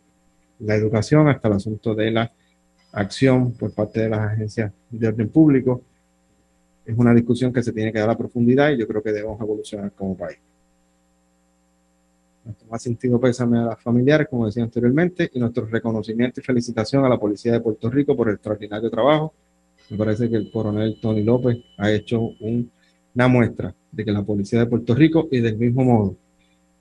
la educación hasta el asunto de la acción por parte de las agencias de orden público. Es una discusión que se tiene que dar a profundidad y yo creo que debemos evolucionar como país. Más sentido pésame a las familiares, como decía anteriormente, y nuestro reconocimiento y felicitación a la Policía de Puerto Rico por el extraordinario trabajo. Me parece que el coronel Tony López ha hecho un- una muestra de que la Policía de Puerto Rico y del mismo modo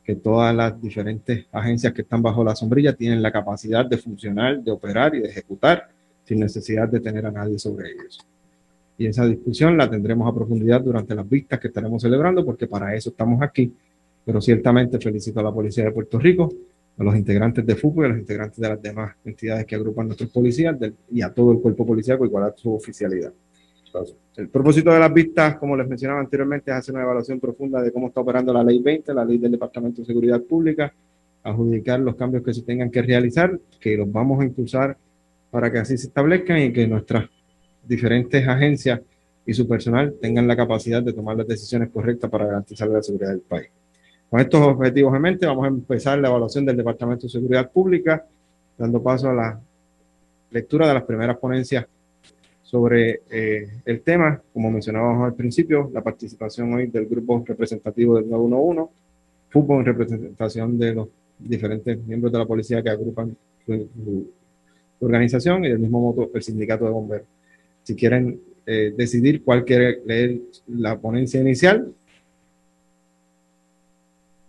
que todas las diferentes agencias que están bajo la sombrilla tienen la capacidad de funcionar, de operar y de ejecutar sin necesidad de tener a nadie sobre ellos. Y esa discusión la tendremos a profundidad durante las vistas que estaremos celebrando, porque para eso estamos aquí. Pero ciertamente felicito a la Policía de Puerto Rico, a los integrantes de FUPO y a los integrantes de las demás entidades que agrupan nuestros policías del- y a todo el cuerpo policiaco igual a su oficialidad. El propósito de las vistas, como les mencionaba anteriormente, es hacer una evaluación profunda de cómo está operando la Ley 20, la Ley del Departamento de Seguridad Pública, adjudicar los cambios que se tengan que realizar, que los vamos a impulsar para que así se establezcan y que nuestras diferentes agencias y su personal tengan la capacidad de tomar las decisiones correctas para garantizar la seguridad del país. Con estos objetivos en mente, vamos a empezar la evaluación del Departamento de Seguridad Pública, dando paso a la lectura de las primeras ponencias sobre eh, el tema. Como mencionábamos al principio, la participación hoy del grupo representativo del 911, fútbol en representación de los diferentes miembros de la policía que agrupan su, su- organización y del mismo modo el sindicato de bomberos. Si quieren eh, decidir cuál quiere leer la ponencia inicial,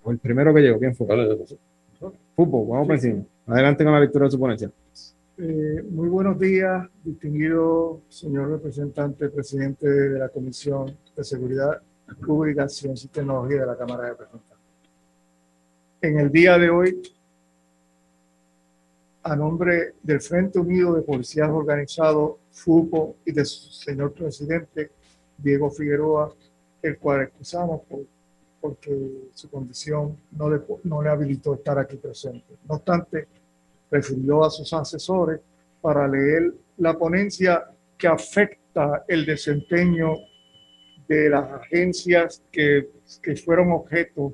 o el primero que llegó, ¿quién fue? Fútbol, vamos por encima. Adelante con la lectura de su ponencia. Eh, muy buenos días, distinguido señor representante, presidente de la Comisión de Seguridad Pública, Ciencia y Tecnología de la Cámara de Representantes. En el día de hoy, a nombre del Frente Unido de Policías Organizados, FUPO, y de su señor presidente, Diego Figueroa, el cual excusamos por- porque su condición no le, no le habilitó estar aquí presente. No obstante, refirió a sus asesores para leer la ponencia que afecta el desempeño de las agencias que, que fueron objeto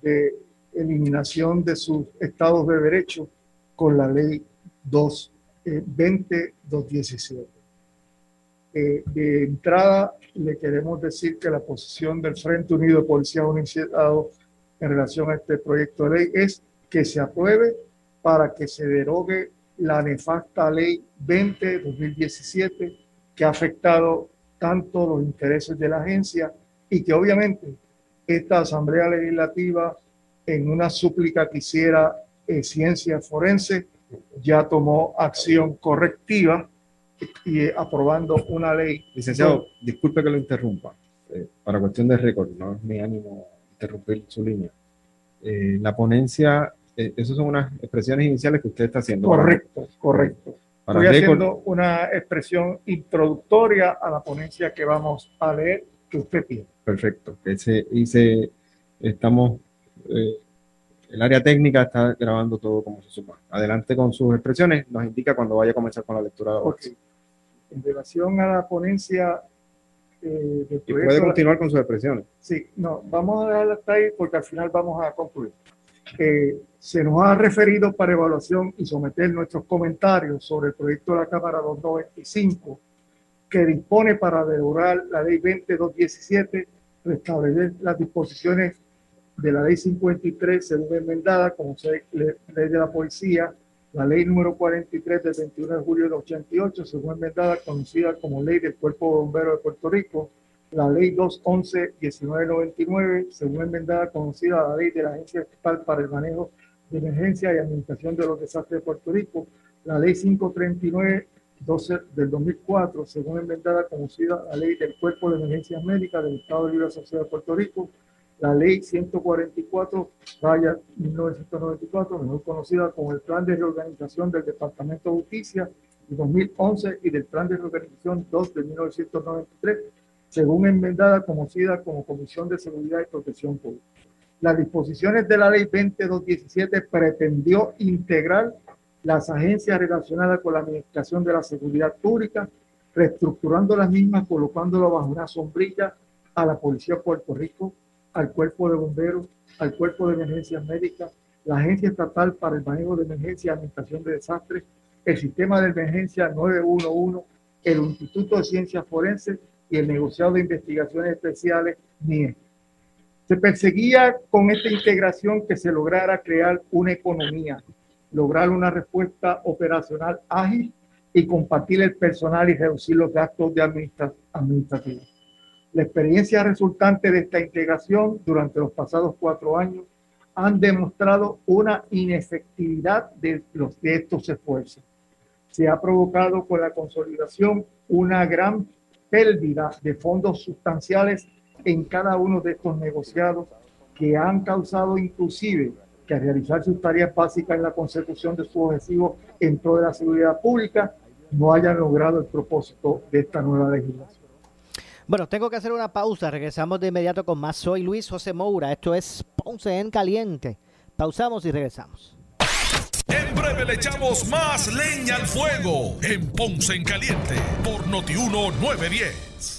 de eliminación de sus estados de derecho con la ley 2, 20-217. De entrada, le queremos decir que la posición del Frente Unido de Policías Unificados en relación a este proyecto de ley es que se apruebe para que se derogue la nefasta ley 20-2017 que ha afectado tanto los intereses de la agencia y que obviamente esta Asamblea Legislativa en una súplica que hiciera eh, ciencia forense ya tomó acción correctiva y eh, aprobando una ley. Licenciado, disculpe que lo interrumpa. eh, para cuestión de récord, no es mi ánimo interrumpir su línea. Eh, la ponencia, eh, esas son unas expresiones iniciales que usted está haciendo. para- Correcto, correcto. Para Estoy récord, haciendo una expresión introductoria a la ponencia que vamos a leer que usted tiene. perfecto. Ese, hice, estamos, el área técnica está grabando todo como se supone. Adelante con sus expresiones, nos indica cuando vaya a comenzar con la lectura de Ok. En relación a la ponencia eh, del Y puede de- continuar con sus expresiones. Sí, no, vamos a dejarla hasta ahí porque al final vamos a concluir. Eh, se nos ha referido para evaluación y someter nuestros comentarios sobre el proyecto de la Cámara 295 que dispone para derogar la ley 20217, restablecer las disposiciones de la ley 53 según enmendada como ley de la policía la ley número 43 del 21 de julio del 88, según enmendada, conocida como Ley del Cuerpo de Bomberos de Puerto Rico, la ley 211-1999, según enmendada, conocida la ley de la Agencia Estatal para el Manejo de Emergencia y Administración de los Desastres de Puerto Rico, la ley 539 12 del 2004, según enmendada, conocida la ley del Cuerpo de Emergencias Médicas del Estado Libre Asociado de Puerto Rico, la ley 144, raya 1994, mejor conocida como el Plan de Reorganización del Departamento de Justicia de 2011 y del Plan de Reorganización 2 de 1993, según enmendada, conocida como Comisión de Seguridad y Protección Pública. Las disposiciones de la ley 20217 pretendió integrar las agencias relacionadas con la administración de la seguridad pública, reestructurando las mismas, colocándolo bajo una sombrilla a la Policía de Puerto Rico, al Cuerpo de Bomberos, al Cuerpo de Emergencias Médicas, la Agencia Estatal para el Manejo de Emergencia y Administración de Desastres, el Sistema de Emergencia 911, el Instituto de Ciencias Forenses y el Negociado de Investigaciones Especiales, NIE. Se perseguía con esta integración que se lograra crear una economía, lograr una respuesta operacional ágil y compartir el personal y reducir los gastos de administra administrativos. La experiencia resultante de esta integración durante los pasados cuatro años han demostrado una inefectividad de, los, estos esfuerzos. Se ha provocado con la consolidación una gran pérdida de fondos sustanciales en cada uno de estos negociados que han causado inclusive que realizar sus tareas básicas en la consecución de sus objetivos en toda la seguridad pública no hayan logrado el propósito de esta nueva legislación. Bueno, tengo que hacer una pausa. Regresamos de inmediato con más. Soy Luis José Moura. Esto es Ponce en Caliente. Pausamos y regresamos. En breve le echamos más leña al fuego en Ponce en Caliente por Notiuno 910.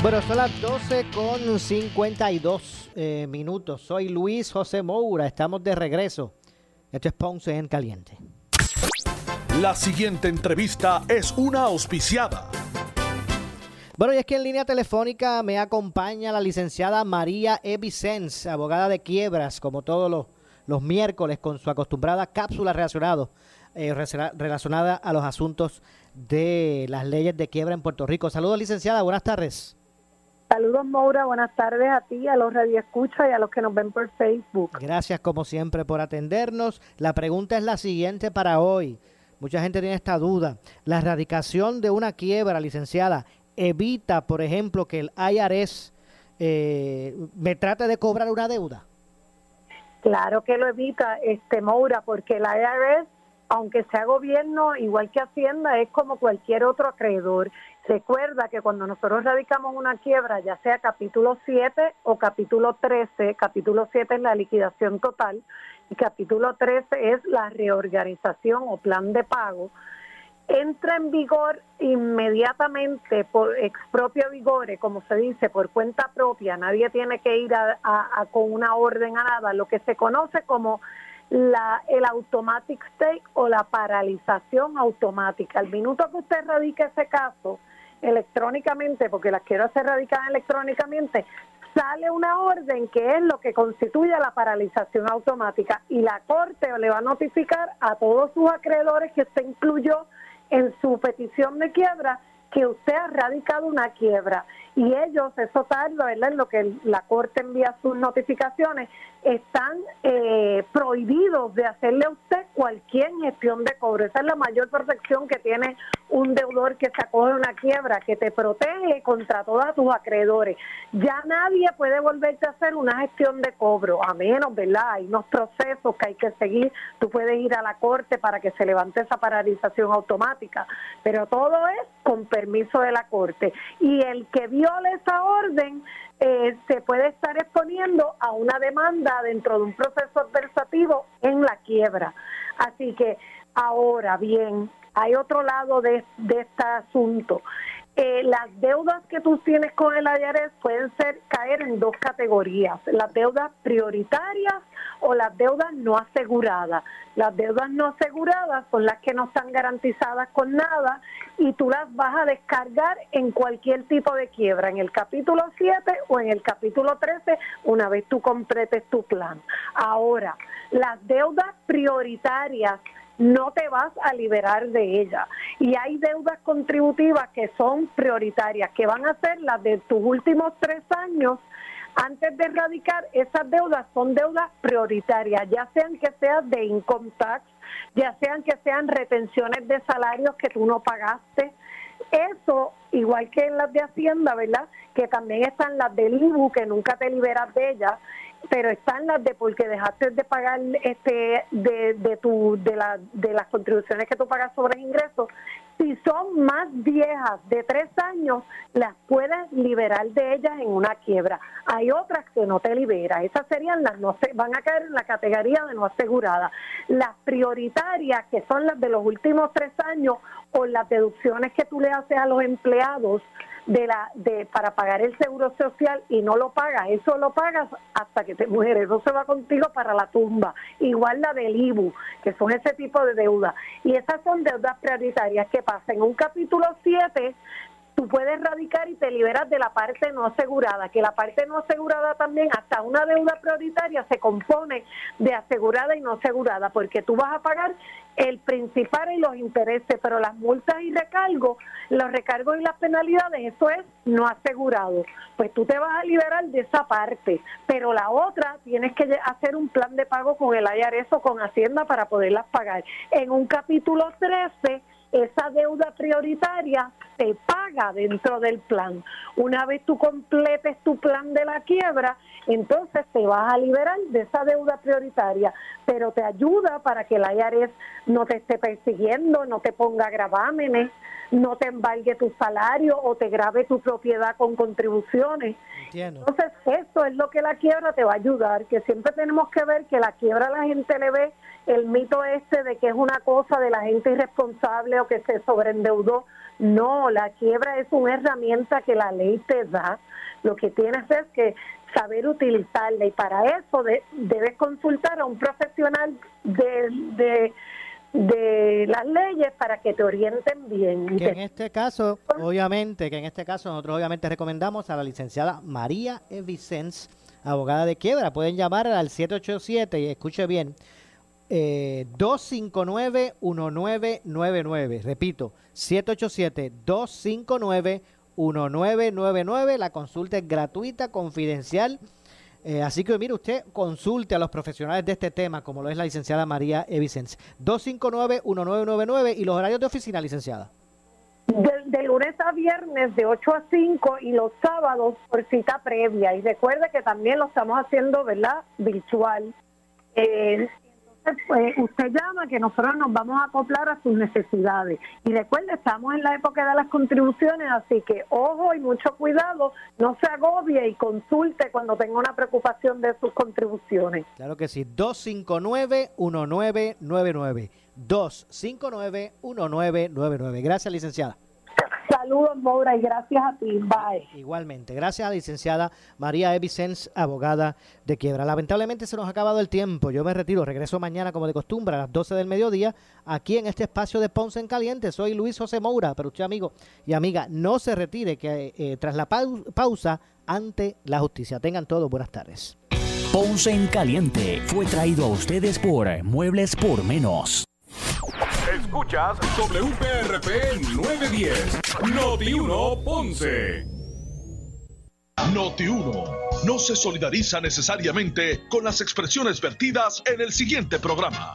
Bueno, son las 12 con 52 eh, minutos. Soy Luis José Moura. Estamos de regreso. Esto es Ponce en Caliente. La siguiente entrevista es una auspiciada. Bueno, y es que en línea telefónica me acompaña la licenciada María E. Vicens, abogada de quiebras, como todos los, los miércoles, con su acostumbrada cápsula relacionado, eh, relacionada a los asuntos de las leyes de quiebra en Puerto Rico. Saludos, licenciada. Buenas tardes. Saludos, Maura. Buenas tardes a ti, a los radioescuchas y a los que nos ven por Facebook. Gracias como siempre por atendernos. La pregunta es la siguiente para hoy. Mucha gente tiene esta duda. La erradicación de una quiebra, licenciada, evita, por ejemplo, que el IRS eh, me trate de cobrar una deuda. Claro que lo evita, este Moura, porque la IRS, aunque sea gobierno, igual que Hacienda, es como cualquier otro acreedor. Recuerda que cuando nosotros radicamos una quiebra, ya sea capítulo 7 o capítulo 13, capítulo 7 es la liquidación total y capítulo 13 es la reorganización o plan de pago. entra en vigor inmediatamente por expropio vigore, como se dice, por cuenta propia, nadie tiene que ir a, a- con una orden a nada, lo que se conoce como la, el automatic stay o la paralización automática. Al minuto que usted radica ese caso electrónicamente, porque las quiero hacer radicadas electrónicamente, sale una orden que es lo que constituye la paralización automática y la Corte le va a notificar a todos sus acreedores que usted incluyó en su petición de quiebra que usted ha radicado una quiebra y ellos, eso tarda, ¿verdad? En lo que la Corte envía sus notificaciones, están eh, prohibidos de hacerle a usted cualquier gestión de cobro. Esa es la mayor protección que tiene un deudor que se acoge a una quiebra, que te protege contra todos tus acreedores. Ya nadie puede volverte a hacer una gestión de cobro, a menos, ¿verdad? Hay unos procesos que hay que seguir. Tú puedes ir a la corte para que se levante esa paralización automática, pero todo es con permiso de la corte. Y el que viole esa orden eh, se puede estar exponiendo a una demanda dentro de un proceso adversativo en la quiebra. Así que ahora bien, hay otro lado de, de este asunto. Eh, las deudas que tú tienes con el IRS pueden ser caer en dos categorías, las deudas prioritarias o las deudas no aseguradas. Las deudas no aseguradas son las que no están garantizadas con nada y tú las vas a descargar en cualquier tipo de quiebra, en el capítulo 7 o en el capítulo 13, una vez tú completes tu plan. Ahora, las deudas prioritarias no te vas a liberar de ella. Y hay deudas contributivas que son prioritarias, que van a ser las de tus últimos tres años. Antes de erradicar esas deudas, son deudas prioritarias, ya sean que sean de income tax, ya sean que sean retenciones de salarios que tú no pagaste. Eso, igual que en las de Hacienda, ¿verdad? Que también están las del IBU, que nunca te liberas de ellas pero están las de porque dejaste de pagar este de, de tu de la de las contribuciones que tú pagas sobre ingresos si son más viejas de tres años las puedes liberar de ellas en una quiebra. Hay otras que no te libera esas serían las no van a caer en la categoría de no aseguradas las prioritarias que son las de los últimos tres años o las deducciones que tú le haces a los empleados de la de para pagar el seguro social y no lo pagas, eso lo pagas hasta que te mueres, eso se va contigo para la tumba. Igual la del IBU, que son ese tipo de deudas. Y esas son deudas prioritarias que pasan. En un capítulo 7 tú puedes radicar y te liberas de la parte no asegurada, que la parte no asegurada también, hasta una deuda prioritaria se compone de asegurada y no asegurada, porque tú vas a pagar el principal y los intereses, pero las multas y recargos, los recargos y las penalidades, eso es no asegurado. Pues tú te vas a liberar de esa parte, pero la otra tienes que hacer un plan de pago con el IRS o con Hacienda para poderlas pagar. En un capítulo 13 esa deuda prioritaria se paga dentro del plan. Una vez tú completes tu plan de la quiebra, entonces te vas a liberar de esa deuda prioritaria, pero te ayuda para que la IARES no te esté persiguiendo, no te ponga gravámenes, no te embargue tu salario o te grave tu propiedad con contribuciones. Entonces, eso es lo que la quiebra te va a ayudar, que siempre tenemos que ver que la quiebra la gente le ve el mito este de que es una cosa de la gente irresponsable o que se sobreendeudó. No, la quiebra es una herramienta que la ley te da. Lo que tienes es que saber utilizarla y para eso de- debes consultar a un profesional de, de, de las leyes para que te orienten bien. Que en este caso, obviamente, que en este caso nosotros obviamente recomendamos a la licenciada María E. Vicens, abogada de quiebra. Pueden llamar al 787 y escuche bien, eh, 259-1999. Repito, 787-259-1999. La consulta es gratuita, confidencial. Eh, así que mire usted, consulte a los profesionales de este tema, como lo es la licenciada María E. Vicens. 259-1999 y los horarios de oficina, licenciada. De, lunes a viernes de 8 a 5 y los sábados por cita previa. Y recuerde que también lo estamos haciendo, ¿verdad? Virtual. Eh, pues, usted llama que nosotros nos vamos a acoplar a sus necesidades. Y recuerde, estamos en la época de las contribuciones, así que ojo y mucho cuidado, no se agobie y consulte cuando tenga una preocupación de sus contribuciones. Claro que sí, 259-1999. 259-1999. Gracias, licenciada. Saludos, Maura, y gracias a ti. Bye. Igualmente. Gracias a la licenciada María Evicens, abogada de quiebra. Lamentablemente se nos ha acabado el tiempo. Yo me retiro. Regreso mañana, como de costumbre, a las 12 del mediodía, aquí en este espacio de Ponce en Caliente. Soy Luis José Moura, pero usted, amigo y amiga, no se retire, que eh, tras la pau- pausa, ante la justicia. Tengan todos buenas tardes. Ponce en Caliente fue traído a ustedes por Muebles por Menos. Escuchas WPRP 910, Noti 1 Ponce. Noti 1 no se solidariza necesariamente con las expresiones vertidas en el siguiente programa.